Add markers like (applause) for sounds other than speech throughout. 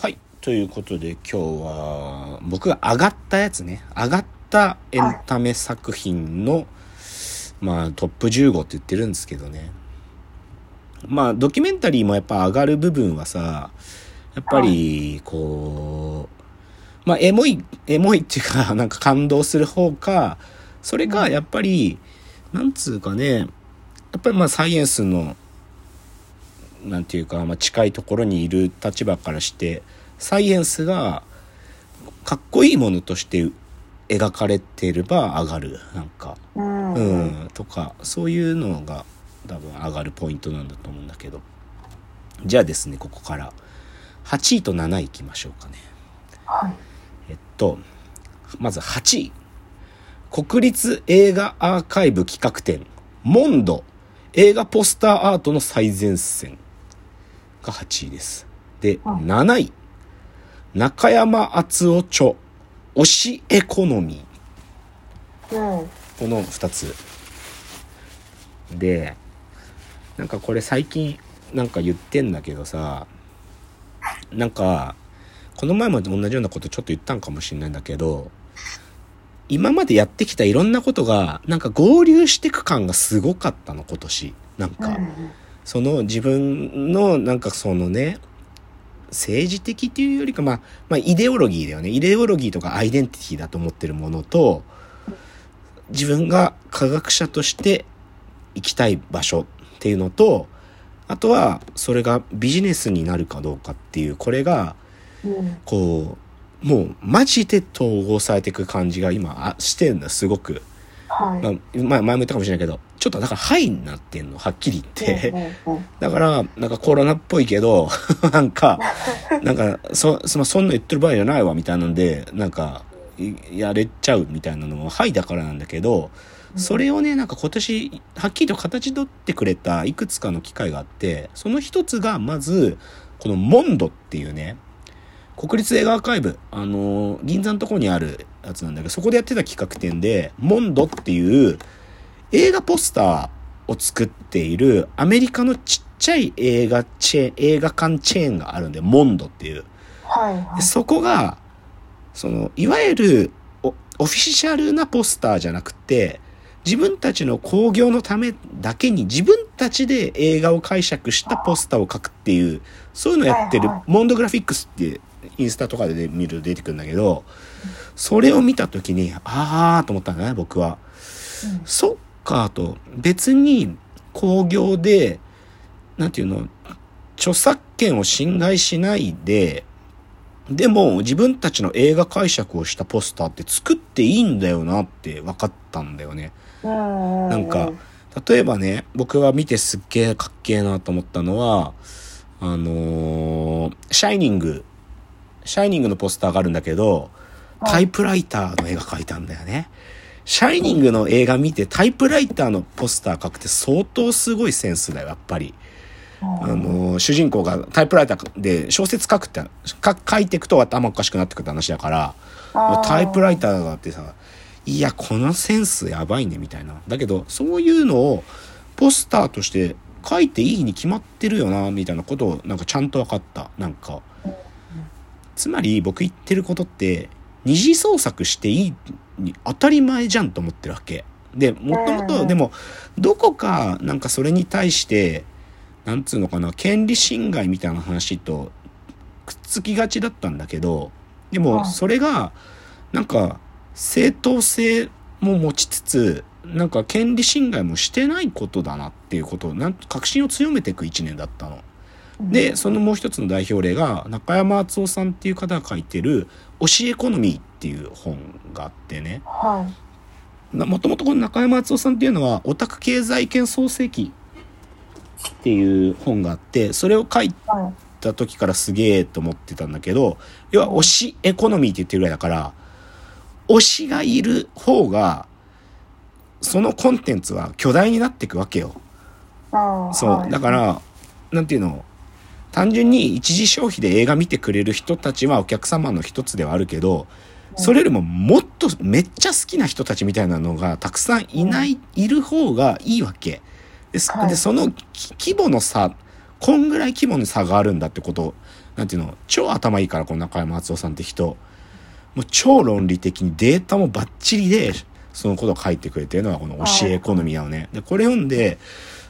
はい。ということで今日は僕が上がったやつね。上がったエンタメ作品の、まあトップ15って言ってるんですけどね。まあドキュメンタリーもやっぱ上がる部分はさ、やっぱりこう、まあエモい、エモい (laughs) っていうかなんか感動する方か、それかやっぱり、なんつうかね、やっぱりまあサイエンスのなんていうか、まあ、近いところにいる立場からしてサイエンスがかっこいいものとして描かれてれば上がるなんか、うん。うん、とかそういうのが多分上がるポイントなんだと思うんだけど。じゃあですねここから。8位と7位いきましょうかね。はい。えっとまず8位国立映画アーカイブ企画展モンド。映画ポスターアートの最前線が8位です。で、うん7位。中山敦夫著推しエコノミー。うんこの2つ。で、なんかこれ最近なんか言ってんだけどさ、なんか、この前も同じようなことちょっと言ったんかもしれないんだけど、今までやってきたいろんなことが、なんか合流してく感がすごかったの、今年。なんか。うんその自分のなんかそのね政治的っていうよりかまあ、まあ、イデオロギーだよね。イデオロギーとかアイデンティティだと思ってるものと自分が科学者として行きたい場所っていうのとあとはそれがビジネスになるかどうかっていうこれがうんこうもうマジで統合されていく感じが今あしてんだすごく。はい。まあ、まあ前も言ったかもしれないけど。ちょっとだからハイになってんのはっきり言って。だから、なんかコロナっぽいけど、(laughs) なんか、なんか、そ、そそんな言ってる場合じゃないわ、みたいなんで、なんか、いやれちゃうみたいなのも、はいだからなんだけど、それをね、なんか今年、はっきりと形取ってくれたいくつかの機会があって、その一つが、まず、このモンドっていうね、国立映画アーカイブ、あのー銀座のところにあるやつなんだけど、そこでやってた企画展で、モンドっていう映画ポスターを作っているアメリカのちっちゃい映画チェーン、映画館チェーンがあるんで、モンドっていう。はいはいでそこが、その、いわゆるオオフィシャルなポスターじゃなくて、自分たちの興行のためだけに自分たちで映画を解釈したポスターを描くっていう、そういうのをやってるモンドグラフィックスってインスタとかで見ると出てくるんだけど、それを見たときに、あーと思ったんだね、僕は。うんそっかと、別に興行で、なんていうの、著作権を侵害しないで、でも自分たちの映画解釈をしたポスターって作っていいんだよなって分かったんだよね。うんなんか、例えばね、僕が見てすっげえかっけえなと思ったのは、あのーシャイニング、シャイニングのポスターがあるんだけど、はいタイプライターの絵が描いたんだよね。シャイニングの映画見てタイプライターのポスター描くって相当すごいセンスだよ、やっぱり。あのー主人公がタイプライターで小説書くって、か書いていくと頭おかしくなってくるって話だから、タイプライターがあってさ、いや、このセンスやばいね、みたいな。だけど、そういうのをポスターとして書いていいに決まってるよな、みたいなことをなんかちゃんと分かった。なんか。つまり僕言ってることって、二次創作していいに当たり前じゃんと思ってるわけ。で、もともと、うんでも、どこかなんかそれに対して、なんつうのかな、権利侵害みたいな話とくっつきがちだったんだけど、でもうんそれが、なんか、正当性も持ちつつ、なんか権利侵害もしてないことだなっていうことを、なん確信を強めていく一年だったの。で、そのもう一つの代表例が、中山敦夫さんっていう方が書いてる、推しエコノミーっていう本があってね。はいもともとこの中山敦夫さんっていうのは、オタク経済圏創世記っていう本があって、それを書いはいた時からすげえと思ってたんだけど、要は推しエコノミーって言ってるぐらいだから、推しがいる方が、そのコンテンツは巨大になっていくわけよ。そう。はいだから、なんていうの、単純に一時消費で映画見てくれる人たちはお客様の一つではあるけど、それよりももっとめっちゃ好きな人たちみたいなのがたくさんいない、いる方がいいわけ。で、そはいでそのき規模の差、こんぐらい規模の差があるんだってことなんていうの、超頭いいから、この中山敦夫さんって人。もう超論理的にデータもバッチリで、そのことを書いてくれてるのがこの教えエコノミーなのね。で、これ読んで、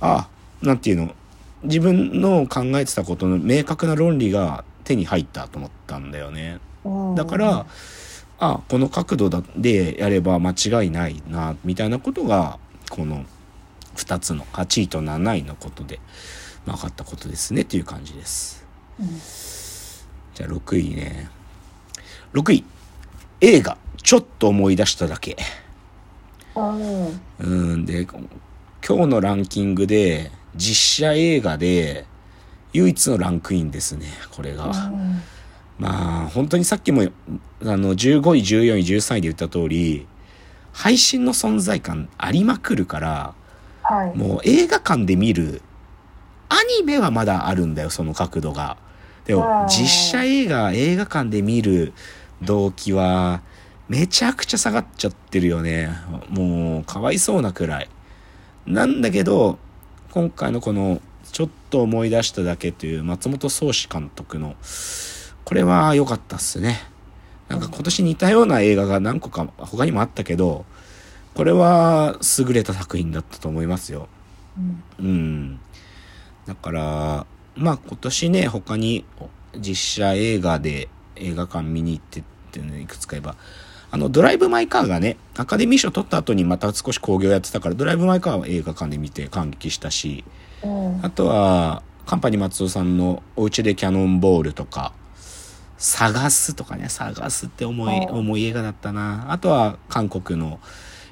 あ、なんていうの、自分の考えてたことの明確な論理が手に入ったと思ったんだよね。うんだから、あ、この角度だでやれば間違いないな、みたいなことが、この2つの8位と7位のことで分かったことですねっていう感じです。うんじゃあ6位ね。6位。映画、ちょっと思い出しただけ。うんうん、で、今日のランキングで、実写映画で、唯一のランクインですね、これが。うんまあ、本当にさっきも、あの、15位、14位、13位で言った通り、配信の存在感ありまくるから、はいもう映画館で見る、アニメはまだあるんだよ、その角度が。でもう、ん実写映画、映画館で見る動機は、めちゃくちゃ下がっちゃってるよね。もう、かわいそうなくらい。なんだけど、今回のこの、ちょっと思い出しただけという松本宗志監督の、これは良かったっすね。なんか今年似たような映画が何個か他にもあったけど、これは優れた作品だったと思いますよ。うんうん。だから、まあ今年ね、他に実写映画で映画館見に行ってっていうのいくつか言えば、あの、ドライブ・マイ・カーがね、アカデミー賞取った後にまた少し興行やってたから、ドライブ・マイ・カーは映画館で見て感激したし、うんあとは、カンパニー松尾さんのお家でキャノンボールとか、探すとかね、探すって重い、うん重い映画だったな。あとは、韓国の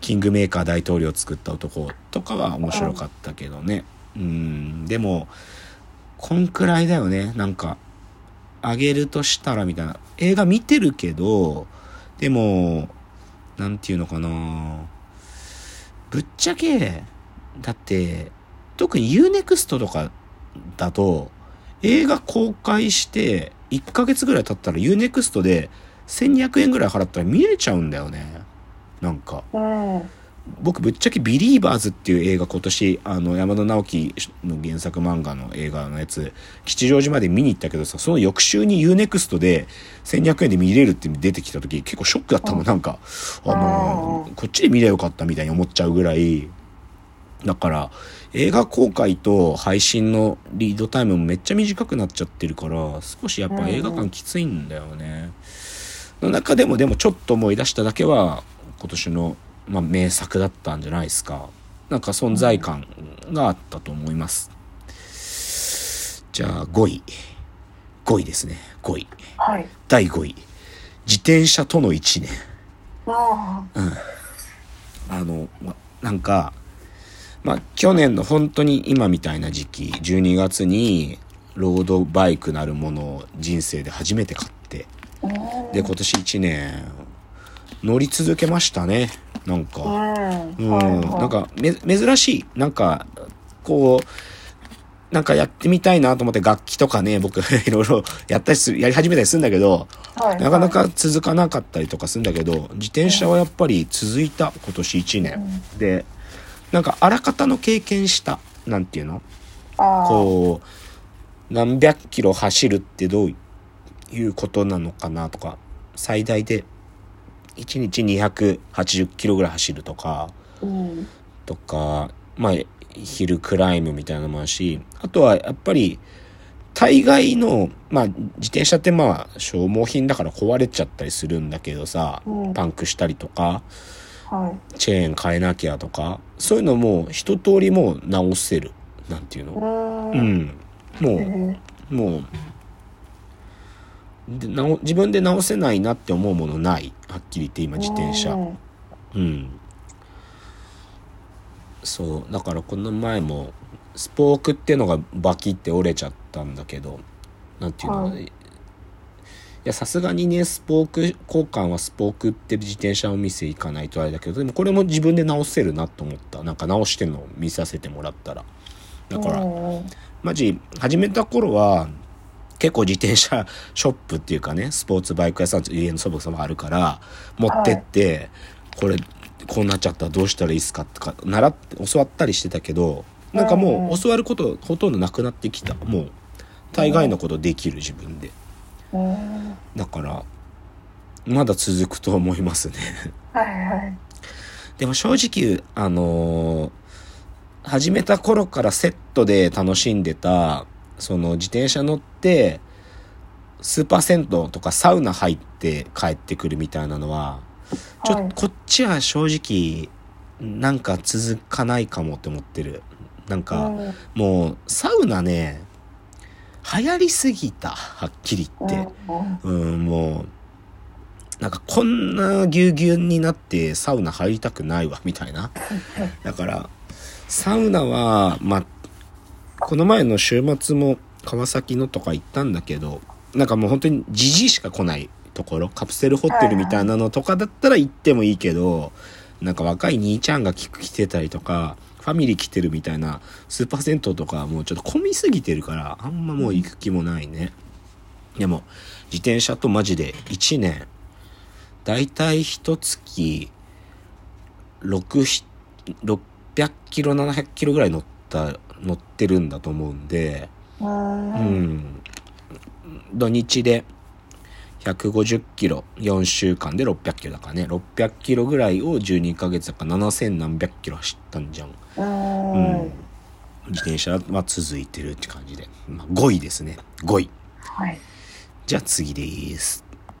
キングメーカー大統領を作った男とかは面白かったけどね。うん、でも、こんくらいだよね。なんか、あげるとしたらみたいな。映画見てるけど、でも、なんていうのかなぶっちゃけ、だって、特に UNEXT とかだと、映画公開して1ヶ月ぐらい経ったら UNEXT で1200円ぐらい払ったら見れちゃうんだよね。なんか。うん僕ぶっちゃけビリーバーズっていう映画今年あの山田直樹の原作漫画の映画のやつ吉祥寺まで見に行ったけどさその翌週に UNEXT で1200円で見れるって出てきた時結構ショックだったもんなんかあのこっちで見ればよかったみたいに思っちゃうぐらいだから映画公開と配信のリードタイムもめっちゃ短くなっちゃってるから少しやっぱ映画館きついんだよね。の中でもでもちょっと思い出しただけは今年の、まあ、名作だったんじゃないですか。なんか存在感があったと思います。じゃあ5位。5位ですね。5位。はい。第5位。自転車との1年。ああの、ま、なんか、まあ、去年の本当に今みたいな時期、12月に、ロードバイクなるものを人生で初めて買って、あで、今年1年、乗り続けましたね。なんか。うんうん、はいはいなんか、め、珍しい。なんか、こう、なんかやってみたいなと思って楽器とかね、僕 (laughs) いろいろやったりする、やり始めたりするんだけど、はいなかなか続かなかったりとかするんだけど、自転車はやっぱり続いた、今年1年。で、なんかあらかたの経験した、なんていうの？こう、何百キロ走るってどういうことなのかなとか、最大で1日280キロぐらい走るとか、うん。とか、まあ、ヒルクライムみたいなのもあるし、あとはやっぱり、大概の、まあ、自転車ってまあ、消耗品だから壊れちゃったりするんだけどさ、うん。パンクしたりとか、はいチェーン変えなきゃとか、そういうのも一通りもう直せる。なんていううのんうん。もへう、えもう、で直自分で直せないなって思うものない。はっきり言って今自転車。うんうん。そう。だからこの前も、スポークっていうのがバキって折れちゃったんだけど、なんていうの、はいいや、さすがにね、スポーク交換はスポーク売ってる自転車お店行かないとあれだけど、でもこれも自分で直せるなと思った。なんか直してるのを見させてもらったら。だから、うんマジ、始めた頃は、結構自転車 (laughs) ショップっていうかね、スポーツバイク屋さん家のそばそばあるから、持ってって、これ、こうなっちゃったらどうしたらいいっすかとか、習って、教わったりしてたけど、なんかもう教わることほとんどなくなってきた。もう、大概のことできる自分でうん。だからまだ続くと思いますね。はいはい。でも正直あのー始めた頃からセットで楽しんでたその自転車乗ってスーパー銭湯とかサウナ入って帰ってくるみたいなのはちょっと、はいこっちは正直なんか続かないかもって思ってる。なんか、うん。もうサウナね流行りすぎたはっきり言って、うん。うん、もうなんかこんなぎゅうぎゅうになってサウナ入りたくないわみたいな。だからサウナはまあこの前の週末も川崎のとか行ったんだけどなんかもう本当にじじいしか来ないところカプセルホテルみたいなのとかだったら行ってもいいけどなんか若い兄ちゃんが来てたりとかファミリー来てるみたいなスーパー銭湯とかはもうちょっと混みすぎてるからあんまもう行く気もないね。でも自転車とマジで1年。だいたい一月6 600キロ700キロぐらい乗った乗ってるんだと思うんで。うんうん。土日で150キロ。4週間で600キロだからね。600キロぐらいを12ヶ月だから7000何百キロ走ったんじゃん。うんうん。自転車は続いてるって感じで、まあ、5位ですね。5位。はい。じゃあ次です